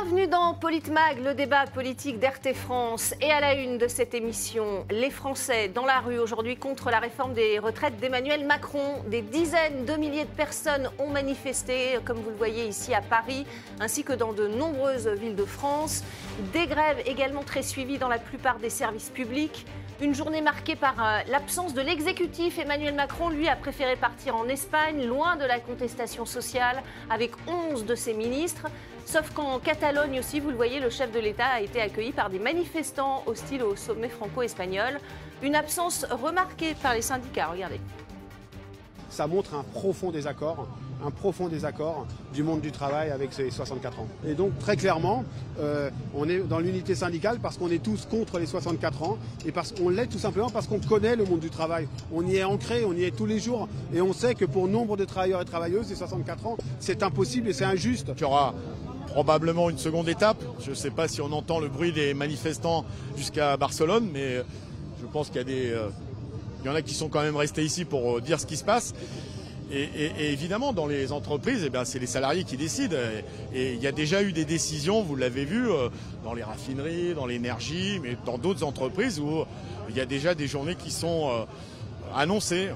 Bienvenue dans Politmag, le débat politique d'RT France. Et à la une de cette émission, les Français dans la rue aujourd'hui contre la réforme des retraites d'Emmanuel Macron. Des dizaines de milliers de personnes ont manifesté, comme vous le voyez ici à Paris, ainsi que dans de nombreuses villes de France. Des grèves également très suivies dans la plupart des services publics. Une journée marquée par euh, l'absence de l'exécutif. Emmanuel Macron, lui, a préféré partir en Espagne, loin de la contestation sociale, avec 11 de ses ministres. Sauf qu'en Catalogne aussi, vous le voyez, le chef de l'État a été accueilli par des manifestants hostiles au sommet franco-espagnol. Une absence remarquée par les syndicats, regardez. Ça montre un profond désaccord un profond désaccord du monde du travail avec ces 64 ans. Et donc très clairement, euh, on est dans l'unité syndicale parce qu'on est tous contre les 64 ans et parce qu'on l'est tout simplement parce qu'on connaît le monde du travail. On y est ancré, on y est tous les jours et on sait que pour nombre de travailleurs et travailleuses, les 64 ans, c'est impossible et c'est injuste. Il y aura probablement une seconde étape. Je ne sais pas si on entend le bruit des manifestants jusqu'à Barcelone, mais je pense qu'il y euh, y en a qui sont quand même restés ici pour euh, dire ce qui se passe. Et, évidemment, dans les entreprises, eh c'est les salariés qui décident. Et, il y a déjà eu des décisions, vous l'avez vu, euh, dans les raffineries, dans l'énergie, mais dans d'autres entreprises où il y a déjà des journées qui sont annoncées.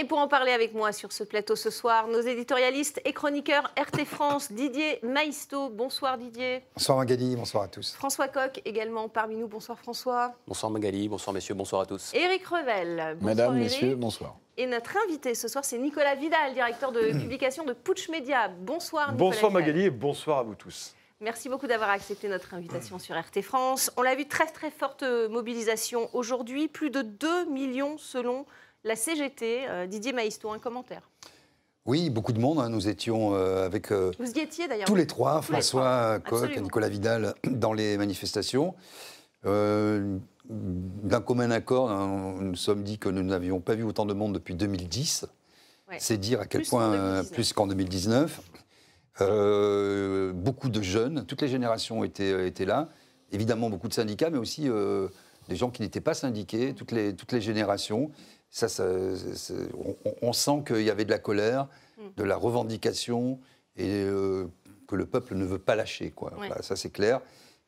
Et pour en parler avec moi sur ce plateau ce soir, nos éditorialistes et chroniqueurs RT France, Didier Maisto. Bonsoir Didier. Bonsoir Magali, bonsoir à tous. François Coq également parmi nous. Bonsoir François. Bonsoir Magali, bonsoir messieurs, bonsoir à tous. Éric Revel. Bonsoir Mesdames, messieurs, bonsoir. Et notre invité ce soir, c'est Nicolas Vidal, directeur de publication de Putsch Media. Bonsoir Nicolas. Bonsoir Magali et bonsoir à vous tous. Merci beaucoup d'avoir accepté notre invitation sur RT France. On l'a vu, très très forte mobilisation aujourd'hui, plus de 2 millions selon la CGT. Euh, Didier Maïsto, un commentaire oui, beaucoup de monde. Hein. Nous étions euh, avec euh, Vous y étiez, tous les trois, François Coq et Nicolas Vidal, dans les manifestations. D'un commun accord, hein, nous nous sommes dit que nous n'avions pas vu autant de monde depuis 2010. C'est dire à quel point, plus qu'en 2019. beaucoup de jeunes, toutes les générations étaient, étaient là. Évidemment, beaucoup de syndicats, mais aussi des gens qui n'étaient pas syndiqués, toutes les, toutes les générations. Ça, on, sent qu'il y avait de la colère, mm. de la revendication et euh, que le peuple ne veut pas lâcher. Quoi. ça, c'est clair.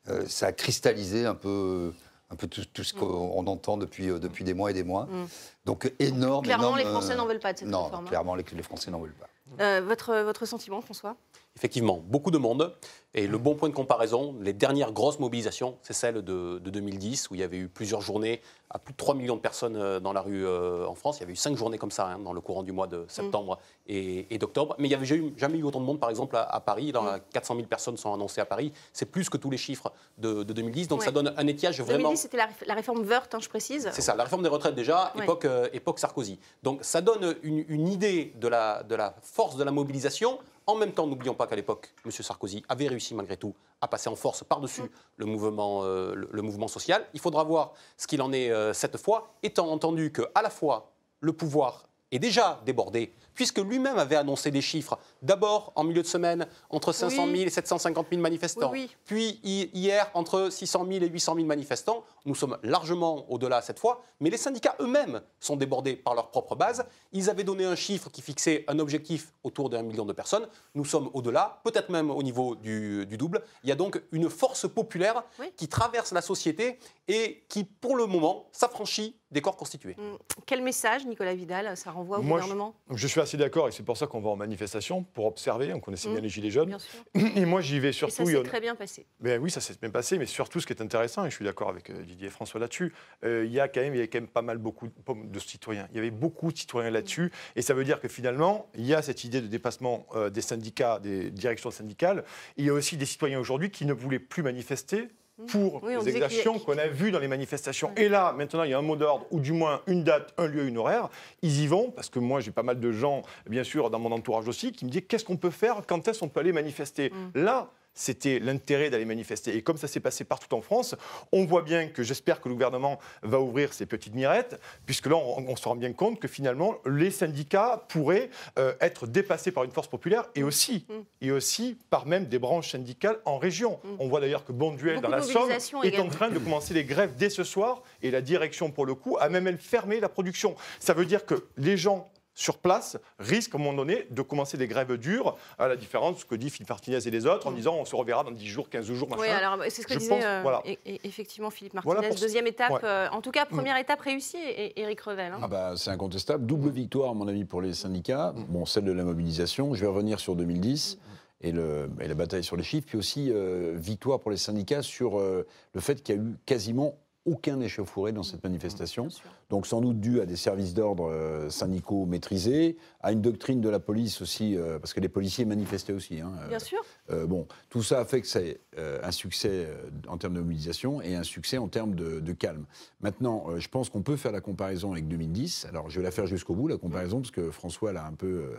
Euh, ça a cristallisé un peu, un peu tout, ce mm. qu'on entend depuis, euh, depuis des mois et des mois. Mm. Donc énorme. Clairement, les Français n'en veulent pas de cette non, réforme. Non, clairement, les, les Français n'en veulent pas. votre, votre sentiment, François? Effectivement, beaucoup de monde. Et le bon point de comparaison, les dernières grosses mobilisations, c'est celle de, 2010, où il y avait eu plusieurs journées à plus de 3 millions de personnes euh, dans la rue euh, en France. Il y avait eu 5 journées comme ça hein, dans le courant du mois de septembre et, d'octobre. Mais il n'y avait jamais eu, autant de monde, par exemple, à, Paris. Dans 400 000 personnes sont annoncées à Paris. C'est plus que tous les chiffres de, 2010. Donc ça donne un étiage vraiment. 2010, c'était la, réforme Wörth, hein, je précise. C'est ça, la réforme des retraites déjà, époque, euh, époque Sarkozy. Donc ça donne une, une idée de la, de la force de la mobilisation en même temps, n'oublions pas qu'à l'époque, M. Sarkozy avait réussi malgré tout à passer en force par-dessus le, mouvement, euh, le, mouvement social. Il faudra voir ce qu'il en est euh, cette fois, étant entendu qu'à la fois le pouvoir est déjà débordé puisque lui-même avait annoncé des chiffres. D'abord, en milieu de semaine, entre 500 000 et 750 000 manifestants. Puis hier, entre 600 000 et 800 000 manifestants. Nous sommes largement au-delà cette fois. Mais les syndicats eux-mêmes sont débordés par leur propre base. Ils avaient donné un chiffre qui fixait un objectif autour d'un million de personnes. Nous sommes au-delà, peut-être même au niveau du, double. Il y a donc une force populaire qui traverse la société et qui, pour le moment, s'affranchit des corps constitués. Hum, quel message, Nicolas Vidal, ça renvoie au gouvernement? je suis assez d'accord et c'est pour ça qu'on va en manifestation, pour observer. On connaissait bien mmh. les Gilets jaunes. Et moi, j'y vais surtout. Et ça s'est très bien passé. Ben oui, ça s'est bien passé, mais surtout, ce qui est intéressant, et je suis d'accord avec euh, Didier et François là-dessus, euh, il, y a quand même, il y a quand même pas mal beaucoup de citoyens. Il y avait beaucoup de citoyens là-dessus. Et ça veut dire que finalement, il y a cette idée de dépassement euh, des syndicats, des directions syndicales. Il y a aussi des citoyens aujourd'hui qui ne voulaient plus manifester Mmh. pour les exactions qu'on a vues dans les manifestations. Et là, maintenant, il y a un mot d'ordre, ou du moins une date, un lieu, une horaire. Ils y vont, parce que moi, j'ai pas mal de gens, bien sûr, dans mon entourage aussi, qui me disent qu'est-ce qu'on peut faire, quand est-ce qu'on peut aller manifester? Mmh. Là, c'était l'intérêt d'aller manifester. Et comme ça s'est passé partout en France, on voit bien que j'espère que le gouvernement va ouvrir ses petites mirettes, puisque là, on, se rend bien compte que finalement, les syndicats pourraient euh, être dépassés par une force populaire et aussi, mm. et aussi par même des branches syndicales en région. Mm. On voit d'ailleurs que Bonduel, dans la Somme, est en train de commencer les grèves dès ce soir, et la direction, pour le coup, a même elle fermé la production. Ça veut dire que les gens sur place risquent à un moment donné de commencer des grèves dures, à la différence de ce que dit Philippe Martinez et les autres, en Mm. disant on se reverra dans 10 jours, 15 jours, machin. Oui, alors c'est ce que Je disait pense, euh, voilà. e- e- effectivement Philippe Martinez. Voilà Deuxième étape, Ouais. euh, en tout cas, première étape réussie, et, Éric Revel. hein. Ah bah, c'est incontestable. Double victoire, à mon avis, pour les syndicats. Bon, celle de la mobilisation. Je vais revenir sur 2010 et, le, et la bataille sur les chiffres. Puis aussi, euh, victoire pour les syndicats sur euh, le fait qu'il y a eu quasiment aucun échauffouré dans cette manifestation. Bien sûr. Donc sans doute dû à des services d'ordre euh, syndicaux maîtrisés, à une doctrine de la police aussi, euh, parce que les policiers manifestaient aussi. hein, euh, Bien sûr. euh, bon, tout ça a fait que c'est un succès en termes de mobilisation et un succès en termes de, de calme. Maintenant, je pense qu'on peut faire la comparaison avec 2010. Alors, je vais la faire jusqu'au bout, la comparaison, parce que François l'a un peu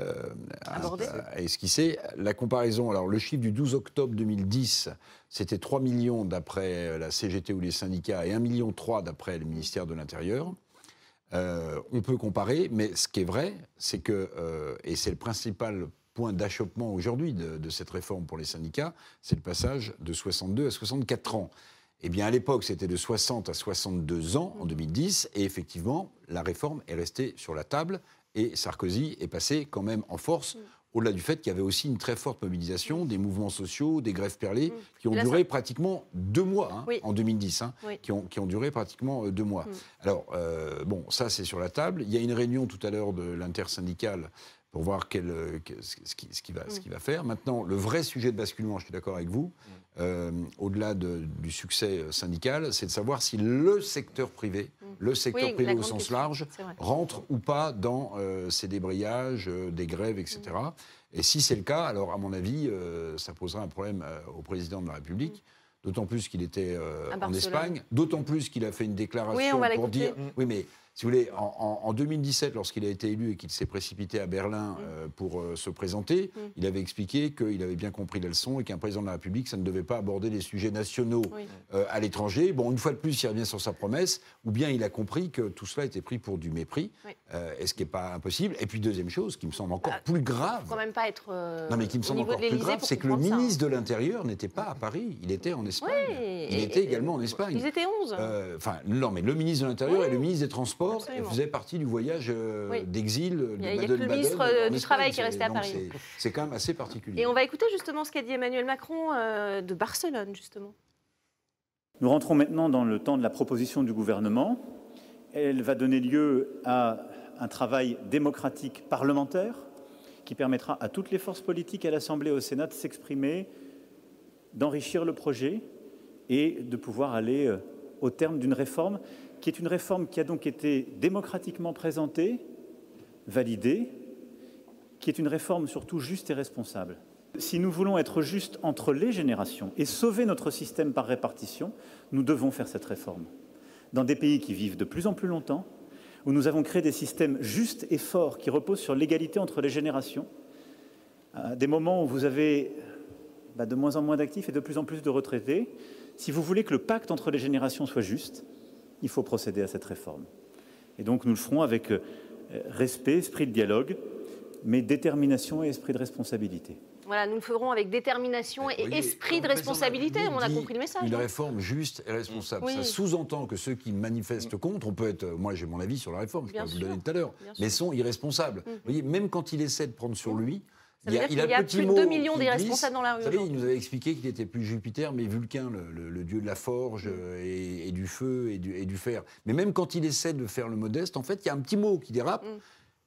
euh, euh, a esquissé. La comparaison, alors le chiffre du 12 octobre 2010, c'était 3 millions d'après la CGT ou les syndicats et 1,3 million d'après le ministère de l'Intérieur. Euh, on peut comparer, mais ce qui est vrai, c'est que, euh, et c'est le principal point d'achoppement aujourd'hui de, de cette réforme pour les syndicats, c'est le passage de 62 à 64 ans. Eh bien, à l'époque, c'était de 60 à 62 ans en 2010, et effectivement, la réforme est restée sur la table, et Sarkozy est passé quand même en force, au-delà du fait qu'il y avait aussi une très forte mobilisation, des mouvements sociaux, des grèves perlées, qui ont là, duré ça- pratiquement deux mois hein, Oui. en 2010, hein, Oui. qui, ont, qui ont duré pratiquement euh, deux mois. Mm. Alors, euh, bon, ça c'est sur la table. Il y a une réunion tout à l'heure de l'intersyndicale pour voir quel, euh, ce, qui, ce qui va, ce Mm. qui va faire. Maintenant, le vrai sujet de basculement, je suis d'accord avec vous, euh, au-delà de- du succès euh, syndical, c'est de savoir si le secteur privé, le secteur Mm. Oui, privé au sens question, large, rentre ou pas dans euh, ces débrayages, euh, des grèves, etc. Mm. Et si c'est le cas, alors à mon avis, ça posera un problème au président de la République. D'autant plus qu'il était euh, en. Espagne, d'autant plus qu'il a fait une déclaration Oui, pour dire. Oui, mais si vous voulez, en, en- en 2017, lorsqu'il a été élu et qu'il s'est précipité à Mm. Berlin euh, pour euh, se présenter, il avait expliqué qu'il avait bien compris la leçon et qu'un président de la République, ça ne devait pas aborder les sujets nationaux Oui. euh, à l'étranger. Bon, une fois de plus, il revient sur sa promesse, ou bien il a compris que tout cela était pris pour du mépris, Oui. et ce qui n'est pas impossible. Et puis, deuxième chose, qui me semble encore Ah, plus grave. faut quand même pas être Non, mais qui me semble encore plus grave, c'est que le ça, hein. ministre de l'Intérieur n'était pas à Paris, il était en Espagne. Oui, il et- était et- également en Espagne. Ils étaient 11. Euh, Enfin, non, mais le ministre de l'Intérieur et le ministre des Transports absolument. faisaient partie du voyage euh, Oui. d'exil de Il y a- il y a que le ministre, euh, du. Travail qui est resté à Paris. c'est- quand même assez particulier. Et on va écouter justement ce qu'a dit Emmanuel Macron euh, de Barcelone, justement. Nous rentrons maintenant dans le temps de la proposition du gouvernement. Elle va donner lieu à un travail démocratique parlementaire qui permettra à toutes les forces politiques à l'Assemblée et au Sénat de s'exprimer, d'enrichir le projet et de pouvoir aller au terme d'une réforme qui est une réforme qui a donc été démocratiquement présentée, validée, qui est une réforme surtout juste et responsable. Si nous voulons être justes entre les générations et sauver notre système par répartition, nous devons faire cette réforme. Dans des pays qui vivent de plus en plus longtemps, où nous avons créé des systèmes justes et forts qui reposent sur l'égalité entre les générations, à des moments où vous avez bah, de moins en moins d'actifs et de plus en plus de retraités, si vous voulez que le pacte entre les générations soit juste, il faut procéder à cette réforme. Et donc nous le ferons avec euh, respect, esprit de dialogue, mais détermination et esprit de responsabilité. Voilà, nous le ferons avec détermination et voyez, esprit de responsabilité. On a compris le message. Une hein. réforme juste et responsable. Oui. Ça sous-entend que ceux qui manifestent contre, on peut être. Moi, j'ai mon avis sur la réforme, je Bien peux vous le donner tout à l'heure, mais sont irresponsables. Mhm. Vous voyez, même quand il essaie de prendre sur lui, Ça veut dire il qu'il y a plus de mot 2 millions d'irresponsables dans la rue Vous savez, il nous avait expliqué qu'il était plus Jupiter, mais Vulcain, le, le- le dieu de la forge Mm. euh, et, et du feu et du, et du fer. Mais même quand il essaie de faire le modeste, en fait, il y a un petit mot qui dérape. Mm.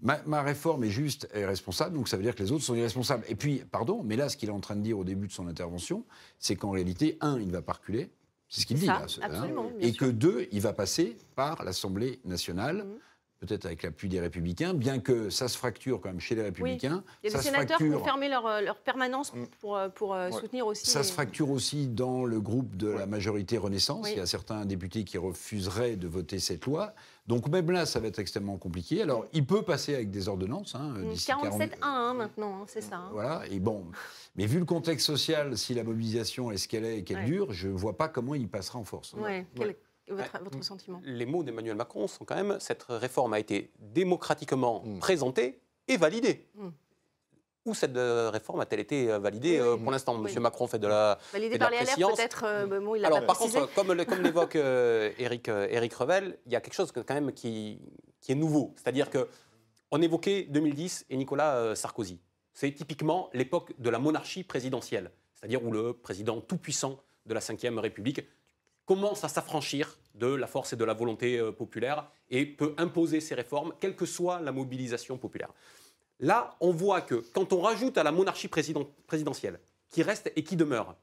Ma, ma réforme est juste et responsable, donc ça veut dire que les autres sont irresponsables. Et puis, pardon, mais là, ce qu'il est en train de dire au début de son intervention, c'est qu'en réalité, un, il ne va pas reculer, c'est ce qu'il dit Ça, là, ce- hein, et sûr. que deux, il va passer par l'Assemblée nationale. Mhm. Peut-être avec l'appui des Républicains, bien que ça se fracture quand même chez les Républicains. Il y a des sénateurs qui fracture- ont fermé leur, euh, leur permanence Mm. pour, euh, pour euh, Ouais. soutenir aussi. ça les- se fracture aussi dans le groupe de la majorité Renaissance. Oui. Il y a certains députés qui refuseraient de voter cette loi. Donc même là, ça va être extrêmement compliqué. Alors, il peut passer avec des ordonnances. Hein, Mm, d'ici 47-1 40 hein, maintenant, hein, c'est ça. hein. Voilà, et bon. Mais vu le contexte social, si la mobilisation est ce qu'elle est et qu'elle Ouais. dure, je ne vois pas comment il passera en force. Ouais, quel votre, votre sentiment Les mots d'Emmanuel Macron sont quand même cette réforme a été démocratiquement Mm. présentée et validée. Mm. Où cette euh, réforme a-t-elle été euh, validée euh, Pour l'instant, Oui. M. Macron fait de la. Validé Et de la par les peut-être euh, bon, il l'a Alors, pas par précisé. contre, comme, l'évoque euh, Éric, euh, Éric Revel, il y a quelque chose que, quand même qui, qui est nouveau. C'est-à-dire que On évoquait 2010 et Nicolas euh, Sarkozy. C'est typiquement l'époque de la monarchie présidentielle, c'est-à-dire où le président tout-puissant de la Ve République commence à s'affranchir de la force et de la volonté euh, populaire et peut imposer ses réformes, quelle que soit la mobilisation populaire. Là, on voit que quand on rajoute à la monarchie présidentielle, qui reste et qui demeure,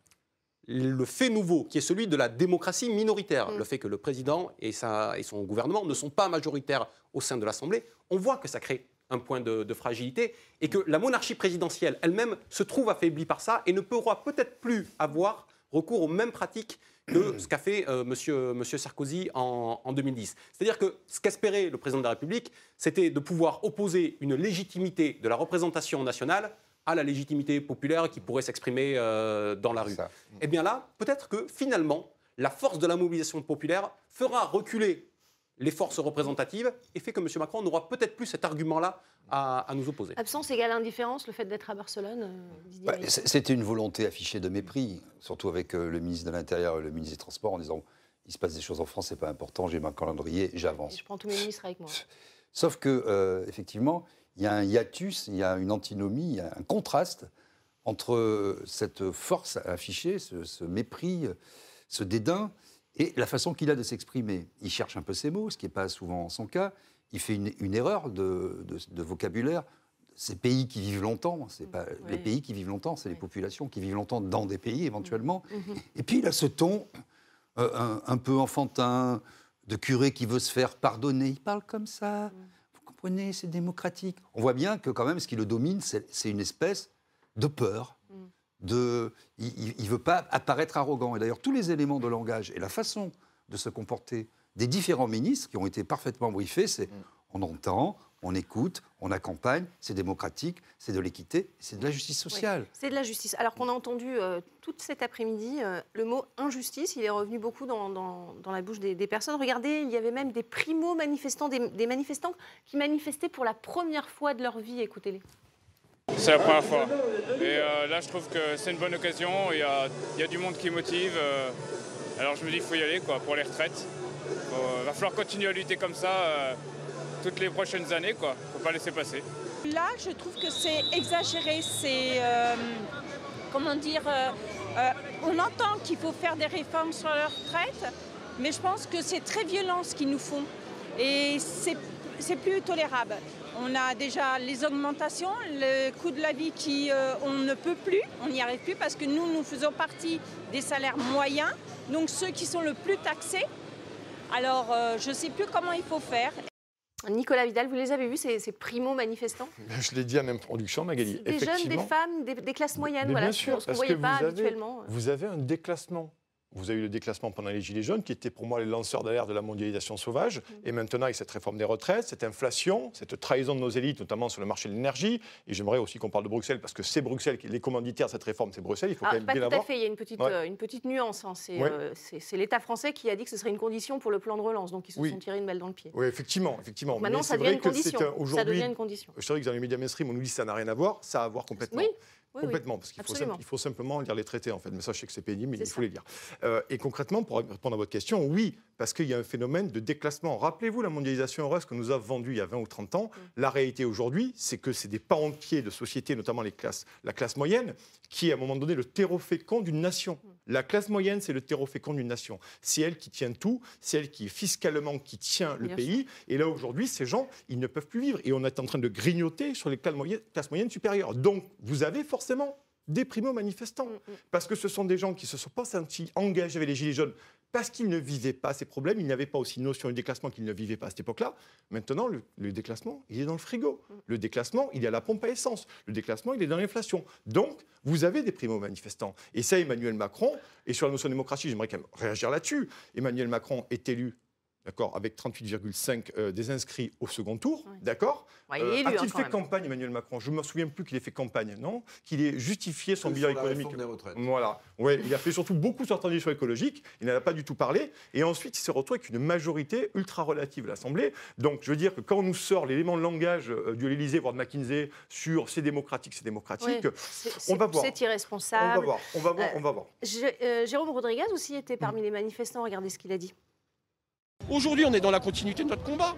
le fait nouveau, qui est celui de la démocratie minoritaire, mm. le fait que le président et, et, son gouvernement ne sont pas majoritaires au sein de l'Assemblée, on voit que ça crée un point de, de, fragilité et que la monarchie présidentielle elle-même se trouve affaiblie par ça et ne pourra peut-être plus avoir recours aux mêmes pratiques que ce qu'a fait euh, monsieur, monsieur, Sarkozy en, 2010. C'est-à-dire que ce qu'espérait le président de la République, c'était de pouvoir opposer une légitimité de la représentation nationale à la légitimité populaire qui pourrait s'exprimer euh, dans la rue. Eh bien là, peut-être que finalement, la force de la mobilisation populaire fera reculer les forces représentatives et fait que M. Macron n'aura peut-être plus cet argument-là à, nous opposer. Absence égale indifférence, le fait d'être à Barcelone euh, bah, C'était une volonté affichée de mépris, surtout avec euh, le ministre de l'Intérieur et le ministre des Transports en disant il se passe des choses en France, c'est pas important, j'ai ma calendrier, j'avance. Je prends tous mes ministres avec moi. Sauf que, euh, effectivement, il y a un hiatus, il y a une antinomie, il y a un contraste entre cette force affichée, ce mépris, ce dédain, et la façon qu'il a de s'exprimer. Il cherche un peu ses mots, ce qui n'est pas souvent son cas. Il fait une, erreur de, vocabulaire. Ces pays qui vivent longtemps, c'est pas les pays qui vivent longtemps, c'est les populations qui vivent longtemps dans des pays éventuellement. Mm-hmm. Et puis il a ce ton euh, un, peu enfantin, de curé qui veut se faire pardonner. Il parle comme ça. Mm. Vous comprenez, c'est démocratique. On voit bien que quand même ce qui le domine, c'est une espèce de peur, de, il ne veut pas apparaître arrogant. Et d'ailleurs, tous les éléments de langage et la façon de se comporter des différents ministres qui ont été parfaitement briefés, c'est mm. on entend, on écoute, on accompagne, c'est démocratique, c'est de l'équité, c'est de la justice sociale. c'est de la justice. Alors qu'on a entendu euh, tout cet après-midi euh, le mot injustice, il est revenu beaucoup dans, dans, la bouche des, personnes. Regardez, il y avait même des primo-manifestants, des, des manifestants qui manifestaient pour la première fois de leur vie. Écoutez-les. C'est la première fois. Et euh, là, je trouve que c'est une bonne occasion. Il y a, il y a du monde qui motive. Euh, alors je me dis qu'il faut y aller quoi, pour les retraites. Il va falloir continuer à lutter comme ça euh, toutes les prochaines années. Il ne faut pas laisser passer. Là, je trouve que c'est exagéré. C'est. comment dire On entend qu'il faut faire des réformes sur la retraite, mais je pense que c'est très violent ce qu'ils nous font. Et c'est plus tolérable. On a déjà les augmentations, le coût de la vie qui euh, on ne peut plus, on n'y arrive plus parce que nous, nous faisons partie des salaires moyens, donc ceux qui sont le plus taxés. Alors, euh, je ne sais plus comment il faut faire. Nicolas Vidal, vous les avez vus, ces, primo-manifestants? Je l'ai dit à même production, Magali. Des jeunes, des femmes, des, classes moyennes, voilà, bien sûr, ce qu'on ne voyait pas habituellement. Vous avez un déclassement vous avez eu le déclassement pendant les Gilets jaunes, qui était pour moi les lanceurs d'alerte de la mondialisation sauvage. Mm. Et maintenant, avec cette réforme des retraites, cette inflation, cette trahison de nos élites, notamment sur le marché de l'énergie, et j'aimerais aussi qu'on parle de Bruxelles, parce que c'est Bruxelles, qui les commanditaires de cette réforme, c'est Bruxelles, il faut quand même pas bien tout à fait, il y a une petite, euh, une petite nuance. Hein. Euh, c'est l'État français qui a dit que ce serait une condition pour le plan de relance, donc ils se sont tirés une balle dans le pied. Oui, effectivement. effectivement. maintenant, ça devient, une condition. ça devient une condition. Je sais que dans les médias mainstream, on nous dit que ça n'a rien à voir, ça a à voir complètement. Oui. Complètement, parce qu'il faut, faut, simplement lire les traités, en fait. Mais sais que c'est pénible, mais il faut les lire. Euh, et concrètement, pour répondre à votre question, oui, parce qu'il y a un phénomène de déclassement. Rappelez-vous la mondialisation heureuse que nous avons vendue il y a 20 ou 30 ans. Mm. La réalité aujourd'hui, c'est que c'est des parents entiers de sociétés, notamment les classes, la classe moyenne, qui est à un moment donné le terreau fécond d'une nation. Mm. La classe moyenne, c'est le terreau fécond d'une nation. C'est elle qui tient tout, c'est elle qui fiscalement qui tient le pays. Et là aujourd'hui, ces gens, ils ne peuvent plus vivre. Et on est en train de grignoter sur les classes moyennes, classes moyennes supérieures. Donc, vous avez forcément des primo-manifestants. Mm, mm. Parce que ce sont des gens qui ne se sont pas sentis engagés avec les Gilets jaunes parce qu'ils ne vivaient pas ces problèmes. Ils n'avaient pas aussi une notion de déclassement qu'ils ne vivaient pas à cette époque-là. Maintenant, le, déclassement, il est dans le frigo. Mm. Le déclassement, il est à la pompe à essence. Le déclassement, il est dans l'inflation. Donc, vous avez des primo-manifestants. Et ça, Emmanuel Macron, et sur la notion de démocratie, j'aimerais quand même réagir là-dessus. Emmanuel Macron est élu d'accord, avec 38,5 euh, des inscrits au second tour, d'accord euh, A-t-il hein, fait campagne, Emmanuel Macron? Je ne me souviens plus qu'il ait fait campagne, non? Qu'il ait justifié son bilan économique. Des retraites. Voilà. Ouais, il a fait surtout beaucoup sur la transition écologique, il n'en a pas du tout parlé, et ensuite il s'est retrouvé avec une majorité ultra relative à l'Assemblée. Donc je veux dire que quand on nous sort l'élément de langage euh, de l'Élysée, voire de McKinsey, sur c'est démocratique, c'est démocratique, on va voir. C'est irresponsable. On va voir, on va voir, on va voir. Jérôme Rodriguez aussi était parmi les manifestants, regardez ce qu'il a dit. Aujourd'hui, on est dans la continuité de notre combat.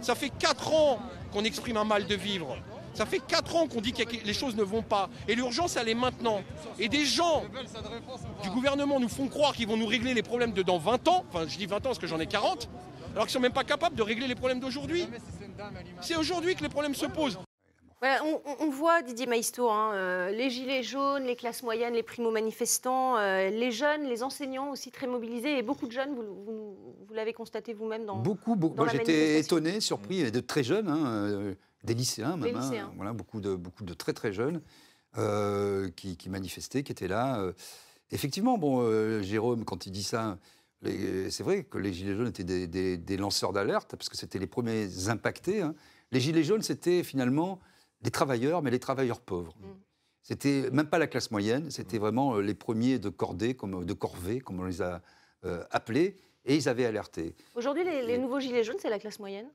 Ça fait 4 ans qu'on exprime un mal de vivre. Ça fait 4 ans qu'on dit que les choses ne vont pas. Et l'urgence, elle est maintenant. Et des gens du gouvernement nous font croire qu'ils vont nous régler les problèmes de dans 20 ans. Enfin, je dis 20 ans parce que j'en ai 40. Alors qu'ils ne sont même pas capables de régler les problèmes d'aujourd'hui. C'est aujourd'hui que les problèmes se posent. Voilà, on, on voit, Didier Maïsto, hein, euh, les gilets jaunes, les classes moyennes, les primo-manifestants, euh, les jeunes, les enseignants aussi très mobilisés, et beaucoup de jeunes, vous, vous, vous l'avez constaté vous-même dans Beaucoup, beaucoup. dans Moi, j'étais étonné, surpris, et de très jeunes, hein, euh, des lycéens même. Des hein, lycéens. voilà, beaucoup de, beaucoup de très très jeunes qui, qui manifestaient, qui étaient là. Effectivement, bon, Jérôme, quand il dit ça, c'est vrai que les Gilets jaunes étaient des, des- des lanceurs d'alerte, parce que c'était les premiers impactés. Les Gilets jaunes, c'était finalement des travailleurs, mais les travailleurs pauvres. Mm. C'était même pas la classe moyenne, c'était vraiment euh, les premiers de cordée, comme, de corvée, comme on les a euh, appelés, et ils avaient alerté. Aujourd'hui, les, les nouveaux gilets jaunes, c'est la classe moyenne?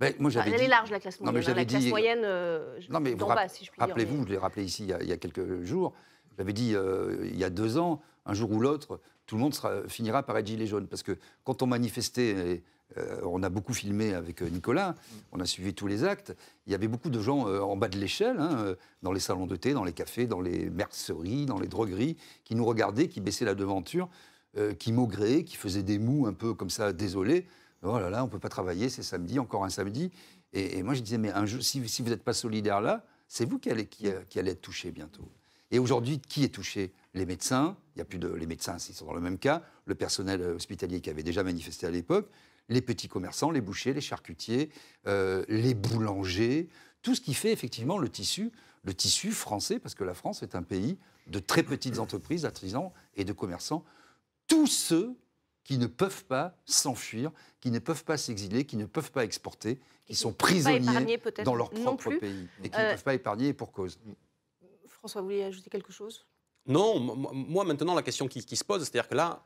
Ben, moi, Enfin, j'avais Elle dit- est large, la classe Non, mais moyenne. hein, la j'avais classe dit- moyenne euh, Non, mais vous rapp- bas, si je puis dire. rappelez-vous, mais- je l'ai rappelé ici il y a, il y a quelques jours, j'avais dit euh, il y a deux ans, un jour ou l'autre, tout le monde sera- finira par être gilet jaune. Parce que quand on manifestait, euh, on a beaucoup filmé avec euh, Nicolas, on a suivi tous les actes, il y avait beaucoup de gens euh, en bas de l'échelle, hein, dans les salons de thé, dans les cafés, dans les merceries, dans les drogueries, qui nous regardaient, qui baissaient la devanture, qui maugréaient, qui faisaient des mous un peu comme ça, désolés. Oh là là, on ne peut pas travailler, c'est samedi, encore un samedi. Et, moi, je disais, mais si, vous n'êtes pas solidaire là, c'est vous qui allez, qui, qui allez être touché bientôt. Et aujourd'hui, qui est touché? Les médecins, il y a plus de, les médecins, ils sont dans le même cas, le personnel hospitalier qui avait déjà manifesté à l'époque, les petits commerçants, les bouchers, les charcutiers, euh, les boulangers, tout ce qui fait effectivement le tissu, le tissu français, parce que la France est un pays de très petites entreprises, d'artisans et de commerçants. Tous ceux qui ne peuvent pas s'enfuir, qui ne peuvent pas s'exiler, qui ne peuvent pas exporter, qui sont prisonniers dans leur propre pays et qui Euh, ne peuvent pas épargner et pour cause. François, vous voulez ajouter quelque chose? Non, moi maintenant la question qui, qui se pose, c'est-à-dire que là,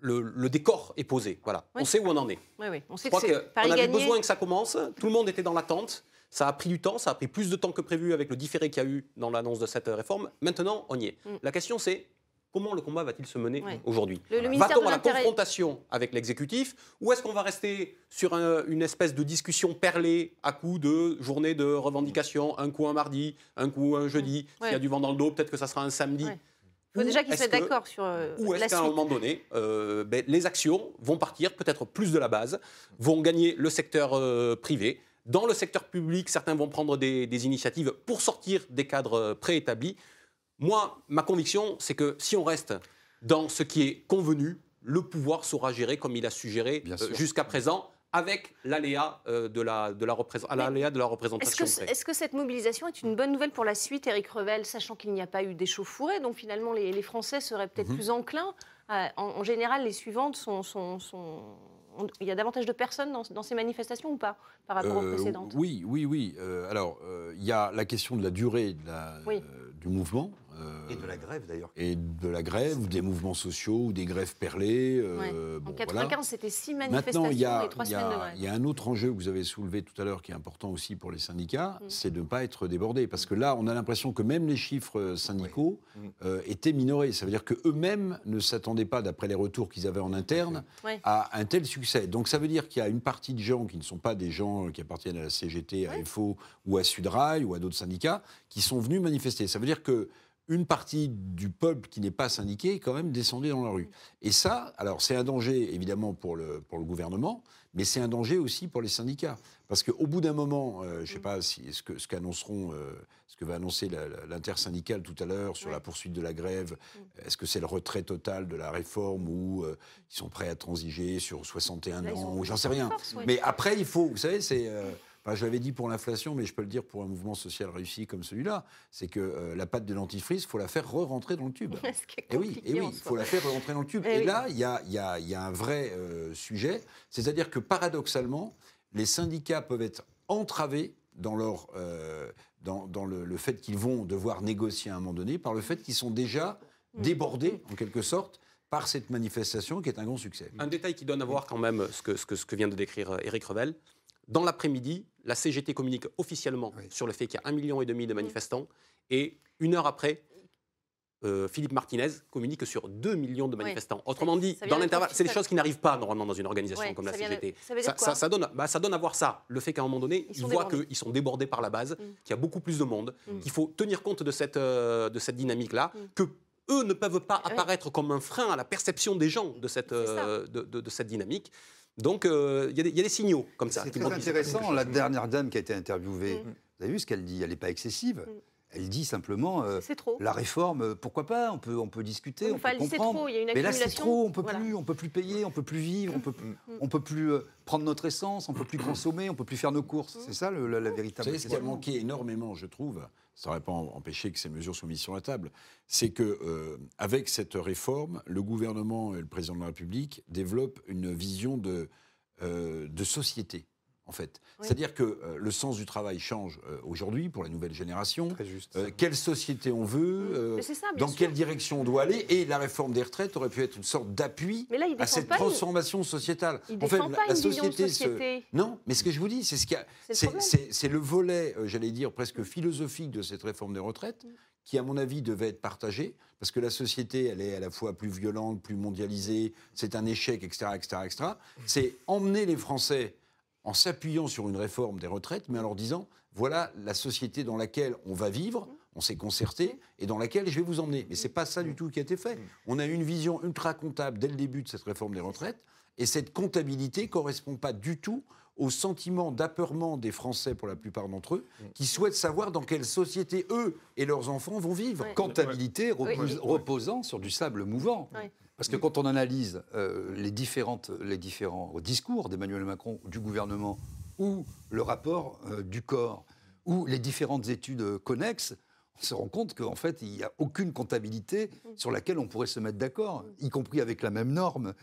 le, le décor est posé. Voilà, Oui. on sait où on en est. Oui, oui. On sait crois Paris avait gagné. besoin que ça commence. Tout le monde était dans l'attente. Ça a pris du temps, ça a pris plus de temps que prévu avec le différé qu'il y a eu dans l'annonce de cette réforme. Maintenant, on y est. Mm. La question, c'est comment le combat va-t-il se mener Ouais. aujourd'hui Va-t-on à la confrontation avec l'exécutif ou est-ce qu'on va rester sur un- une espèce de discussion perlée à coup de journée de revendication, un coup un mardi, un coup un jeudi S'il y a du vent dans le dos, peut-être que ça sera un samedi. Ouais. Il faut Ou déjà qu'ils est-ce soient que- d'accord sur euh, ou la est-ce qu'à un moment donné, euh, ben, les actions vont partir peut-être plus de la base, vont gagner le secteur euh, privé Dans le secteur public, certains vont prendre des, des initiatives pour sortir des cadres préétablis. Moi, ma conviction, c'est que si on reste dans ce qui est convenu, le pouvoir saura gérer comme il a su gérer Bien euh, sûr. jusqu'à présent, avec l'aléa euh, de, la, de, la représ- à l'aléa de la Est-ce représentation. que, près. est-ce que cette mobilisation est une bonne nouvelle pour la suite, Éric Revel, sachant qu'il n'y a pas eu d'échauffourée Donc finalement, les, les Français seraient peut-être Mhm. plus enclins. à- en, en général, les suivantes sont. sont- sont- on- il y a davantage de personnes dans, dans ces manifestations ou pas par rapport aux Euh, précédentes? Oui, oui, oui. Euh, alors, euh, il y a la question de la durée de la- Oui. du mouvement. Euh, Et de la grève d'ailleurs. et de la grève, ou des mouvements sociaux, ou des grèves perlées. euh, Ouais. bon, En voilà. 95, c'était six manifestations Maintenant, il y, a, et trois semaines de grève. il y a un autre enjeu que vous avez soulevé tout à l'heure qui est important aussi pour les syndicats, Mm. c'est de ne pas être débordé. Parce que là, on a l'impression que même les chiffres syndicaux Oui. euh, étaient minorés. Ça veut dire qu'eux-mêmes ne s'attendaient pas, d'après les retours qu'ils avaient en interne, à un tel succès. Donc ça veut dire qu'il y a une partie de gens qui ne sont pas des gens qui appartiennent à la CGT, à FO ou à Sudrail ou à d'autres syndicats qui sont venus manifester. Ça veut dire que une partie du peuple qui n'est pas syndiqué est quand même descendue dans la rue. Et ça, alors c'est un danger évidemment pour le, pour le gouvernement, mais c'est un danger aussi pour les syndicats. Parce qu'au bout d'un moment, euh, je ne sais pas si, ce que ce qu'annonceront, euh, ce que va annoncer la- la- l'intersyndicale tout à l'heure sur Ouais. la poursuite de la grève, est-ce que c'est le retrait total de la réforme ou euh, ils sont prêts à transiger sur 61 Là, ils ans ou j'en sais rien. force, ouais. Mais après, il faut, vous savez, c'est. Enfin, je l'avais dit pour l'inflation, mais je peux le dire pour un mouvement social réussi comme celui-là, c'est que euh, la pâte de dentifrice, il faut la faire re-rentrer dans le tube. Et oui, et oui, en il soi. faut la faire rentrer dans le tube. Eh et oui. là, il y a, il y a- il y a un vrai euh, sujet, c'est-à-dire que paradoxalement, les syndicats peuvent être entravés dans, leur, euh, dans, dans le, le fait qu'ils vont devoir négocier à un moment donné, par le fait qu'ils sont déjà Mm. débordés, en quelque sorte, par cette manifestation qui est un grand succès. Un détail qui donne à voir quand même ce que, ce que, ce que vient de décrire Éric Revel. Dans l'après-midi, la CGT communique officiellement Oui. sur le fait qu'il y a un million et demi de manifestants et une heure après, euh, Philippe Martinez communique sur 2 millions de manifestants. Autrement dit, dans l'intervalle, c'est des choses qui n'arrivent pas normalement dans une organisation Ouais, comme la de- CGT. ça veut dire quoi ça donne, bah, ça donne à voir ça, le fait qu'à un moment donné, Ils voient qu'ils sont débordés par la base, Mm. qu'il y a beaucoup plus de monde, Mm. qu'il faut tenir compte de cette, euh, de cette dynamique-là, Mm. que eux ne peuvent pas Ouais. apparaître comme un frein à la perception des gens de cette, euh, de, de- de cette dynamique. Donc, euh, il y, a des- il y a des signaux comme ça. C'est très intéressant. La dernière dame qui a été interviewée, Mm. vous avez vu ce qu'elle dit Elle n'est pas excessive. Mm. Elle dit simplement euh, C'est trop. la réforme, euh, pourquoi pas On peut, on peut discuter, on peut comprendre. trop, il y a une Mais là, c'est trop. On peut Voilà. plus, on peut plus payer, on peut plus vivre, on peut, Mm. on peut plus euh, prendre notre essence, on peut plus consommer, on peut plus faire nos courses. C'est ça le- la, la Vous véritable. savez, ce qui a manqué énormément, je trouve, ça n'aurait pas empêché que ces mesures soient mises sur la table, c'est que euh, avec cette réforme, le gouvernement et le président de la République développent une vision de, euh, de société. En fait. Oui. C'est-à-dire que euh, le sens du travail change euh, aujourd'hui pour la nouvelle génération. Très juste. Euh, quelle société on veut, euh, ça, dans sûr. quelle direction on doit aller, et la réforme des retraites aurait pu être une sorte d'appui à cette une- transformation sociétale. Ils en fait, la, pas la une de société se-. Non, mais ce que je vous dis, c'est ce qu'il C'est le volet, euh, j'allais dire, presque philosophique de cette réforme des retraites, Mm. qui, à mon avis, devait être partagée, parce que la société, elle est à la fois plus violente, plus mondialisée, c'est un échec, etc., etc., etc. C'est emmener les Français en s'appuyant sur une réforme des retraites, mais en leur disant, voilà la société dans laquelle on va vivre, on s'est concerté, et dans laquelle je vais vous emmener. Mais c'est pas ça du tout qui a été fait. On a eu une vision ultra comptable dès le début de cette réforme des retraites, et cette comptabilité correspond pas du tout au sentiment d'apeurement des Français, pour la plupart d'entre eux, qui souhaitent savoir dans quelle société eux et leurs enfants vont vivre. Comptabilité Oui. reposant sur du sable mouvant. Ouais. Parce que quand on analyse euh, les, différents discours d'Emmanuel Macron, du gouvernement, ou le rapport euh, du corps, ou les différentes études euh, connexes, on se rend compte qu'en fait, il n'y a aucune comptabilité sur laquelle on pourrait se mettre d'accord, y compris avec la même norme.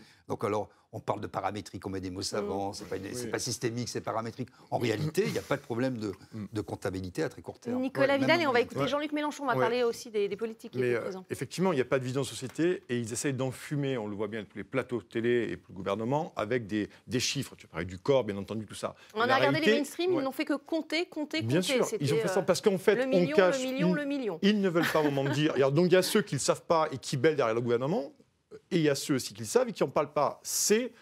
On parle de paramétrique, on met des mots savants, c'est pas, une- c'est pas systémique, c'est paramétrique. En réalité, il n'y a pas de problème de, de comptabilité à très court terme. Nicolas Ouais, Vidal, et on va écouter ouais. Jean-Luc Mélenchon, on va Ouais. parler aussi des, des politiques qui Mais étaient euh, présents. effectivement, il n'y a pas de vision de société et ils essayent d'enfumer, on le voit bien tous les plateaux télé et le gouvernement, avec des, des chiffres. Tu parlais du corps, bien entendu, tout ça. On a regardé les mainstream, ouais. ils n'ont fait que compter, compter, Bien compter. sûr, C'était, ils ont fait ça euh, parce qu'en fait, le million, on cache. le million, une- le million. Ils ne veulent pas vraiment dire. Alors, donc il y a ceux qui ne le savent pas et qui bêlent derrière le gouvernement, et il y a ceux aussi qui le savent et qui n'en parlent pas. C'est.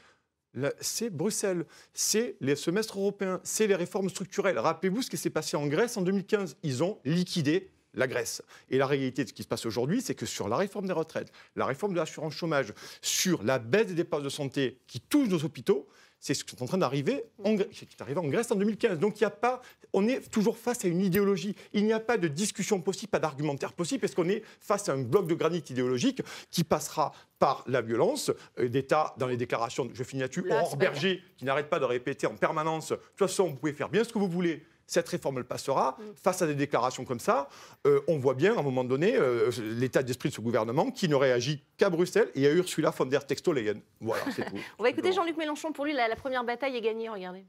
C'est Bruxelles, c'est les semestres européens, c'est les réformes structurelles. Rappelez-vous ce qui s'est passé en Grèce en 2015. Ils ont liquidé la Grèce. Et la réalité de ce qui se passe aujourd'hui, c'est que sur la réforme des retraites, la réforme de l'assurance chômage, sur la baisse des dépenses de santé qui touche nos hôpitaux, c'est ce qui est en train d'arriver en, est arrivé en Grèce en 2015. Donc il y a pas, on est toujours face à une idéologie. Il n'y a pas de discussion possible, pas d'argumentaire possible, parce qu'on est face à un bloc de granit idéologique qui passera par la violence euh, d'État dans les déclarations. Je finis là-dessus. Là, Aurore Berger qui n'arrête pas de répéter en permanence. De toute façon, vous pouvez faire bien ce que vous voulez. Cette réforme, elle passera. Mm. Face à des déclarations comme ça, euh, on voit bien, à un moment donné, euh, l'état d'esprit de ce gouvernement qui ne réagit qu'à Bruxelles et à Ursula von der Textoleyen. Voilà, c'est tout. On va écouter Jean-Luc Mélenchon. Pour lui, la, la première bataille est gagnée, regardez.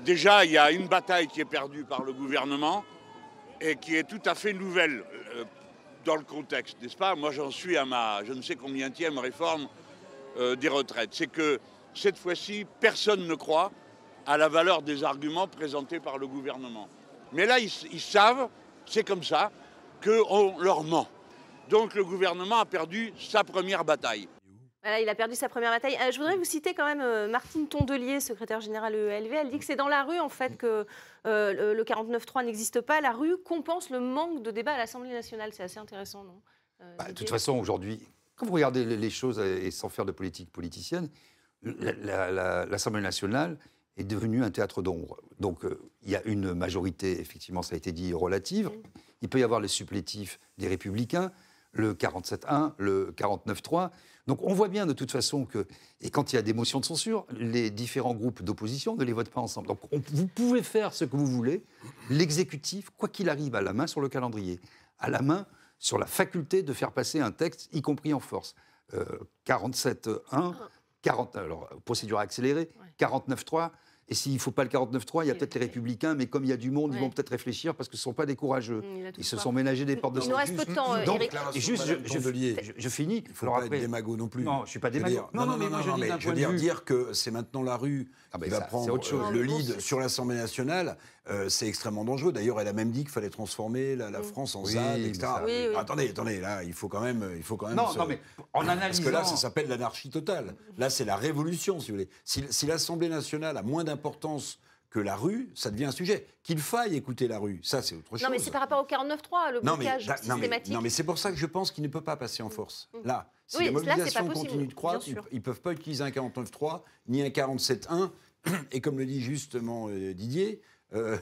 Déjà, il y a une bataille qui est perdue par le gouvernement et qui est tout à fait nouvelle euh, dans le contexte, n'est-ce pas? Moi, j'en suis à ma je ne sais combienième réforme euh, des retraites. C'est que cette fois-ci, personne ne croit à la valeur des arguments présentés par le gouvernement. Mais là, ils, ils savent, c'est comme ça, qu'on leur ment. Donc le gouvernement a perdu sa première bataille. Voilà, il a perdu sa première bataille. Euh, je voudrais vous citer quand même euh, Martine Tondelier, secrétaire générale ELV. Elle dit que c'est dans la rue, en fait, que euh, le, le 49.3 n'existe pas. La rue compense le manque de débat à l'Assemblée nationale. C'est assez intéressant, non? Euh, Bah, de toute façon, aujourd'hui, quand vous regardez les choses et sans faire de politique politicienne, la- la- la- l'Assemblée nationale est devenue un théâtre d'ombre. Donc, euh, il y a une majorité, effectivement, ça a été dit, relative. Il peut y avoir les supplétifs des Républicains, le 47-1, le 49-3. Donc, on voit bien de toute façon que, et quand il y a des motions de censure, les différents groupes d'opposition ne les votent pas ensemble. Donc, on- vous pouvez faire ce que vous voulez. L'exécutif, quoi qu'il arrive, a la main sur le calendrier, a la main sur la faculté de faire passer un texte, y compris en force. Euh, 47.1, 40, alors, procédure accélérée, 49.3. Et s'il ne faut pas le 49.3, il y a peut-être les Républicains, mais comme il y a du monde, ils vont peut-être réfléchir parce que ce ne sont pas des courageux. Mm, Ils se pas. sont ménagés des portes de Il nous reste sortie. peu de temps, Donc, Éric. et juste, je, Madame je- Tondelier. je- je finis. Il ne faut Alors pas après- être démago non plus. Non, je ne suis pas démago. dire- Non, non, mais moi je mais d'un je veux dire, dire que c'est maintenant la rue Ah, qui va ça, prendre autre chose. euh, Non, le lead sur l'Assemblée nationale, euh, c'est extrêmement dangereux. D'ailleurs, elle a même dit qu'il fallait transformer la, la Mm. France en Oui, ZAD, etc. ça- Oui, oui. Attendez, attendez, là, il faut quand même, il faut quand même. Non, se- non, mais en Parce analysant. que là, ça s'appelle l'anarchie totale. Là, c'est la révolution, si vous voulez. Si, si l'Assemblée nationale a moins d'importance que la rue, ça devient un sujet. Qu'il faille écouter la rue, ça, c'est autre chose. Non, mais c'est par rapport au 49.3, le Non, mais, blocage mais- systématique. non, mais c'est pour ça que je pense qu'il ne peut pas passer en force. Là, si Oui, la mobilisation continue de croître, ils ne peuvent pas utiliser un 49.3 ni un 47.1. Et comme le dit justement euh, Didier, euh,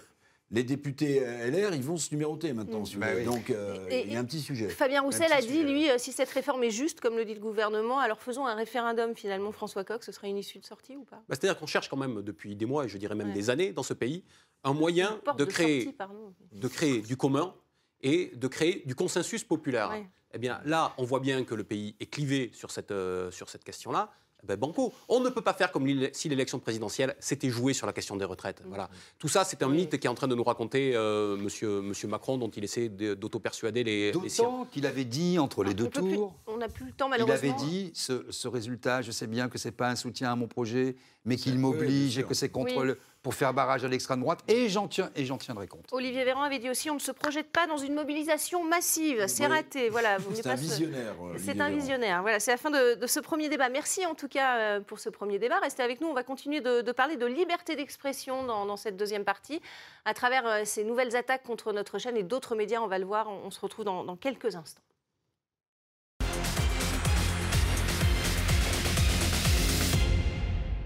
les députés euh, LR, ils vont se numéroter maintenant. si Bah oui. Donc, euh, Et- il y a un petit sujet. Fabien Roussel a dit, sujet. lui, si cette réforme est juste, comme le dit le gouvernement, alors faisons un référendum. Finalement, François Coq, ce serait une issue de sortie ou pas? Bah, C'est-à-dire qu'on cherche quand même depuis des mois, et je dirais même Ouais. des années, dans ce pays, un moyen de créer, sortie, pardon. de créer du commun et de créer du consensus populaire. Ouais. Eh bien, là, on voit bien que le pays est clivé sur cette, euh, sur cette question-là. Ben, banco. On ne peut pas faire comme si l'élection présidentielle s'était jouée sur la question des retraites. Voilà. Tout ça, c'est un mythe qui est en train de nous raconter euh, monsieur, monsieur Macron, dont il essaie de- d'auto-persuader les. D'autant qu'il avait dit entre les On deux plus- tours. On n'a plus le temps, Il malheureusement. avait dit ce, ce résultat, je sais bien que c'est pas un soutien à mon projet, mais qu'il m'oblige et que c'est contre Oui. le, pour faire barrage à l'extrême droite, et j'en tiens et j'en tiendrai compte. Olivier Véran avait dit aussi on ne se projette pas dans une mobilisation massive. C'est Oui. raté. Voilà, mieux C'est pas un se- visionnaire. C'est un visionnaire. Voilà, c'est la fin de, de ce premier débat. Merci en tout cas euh, pour ce premier débat. Restez avec nous. On va continuer de, de parler de liberté d'expression dans, dans cette deuxième partie à travers euh, ces nouvelles attaques contre notre chaîne et d'autres médias. On va le voir. On, on se retrouve dans- dans quelques instants.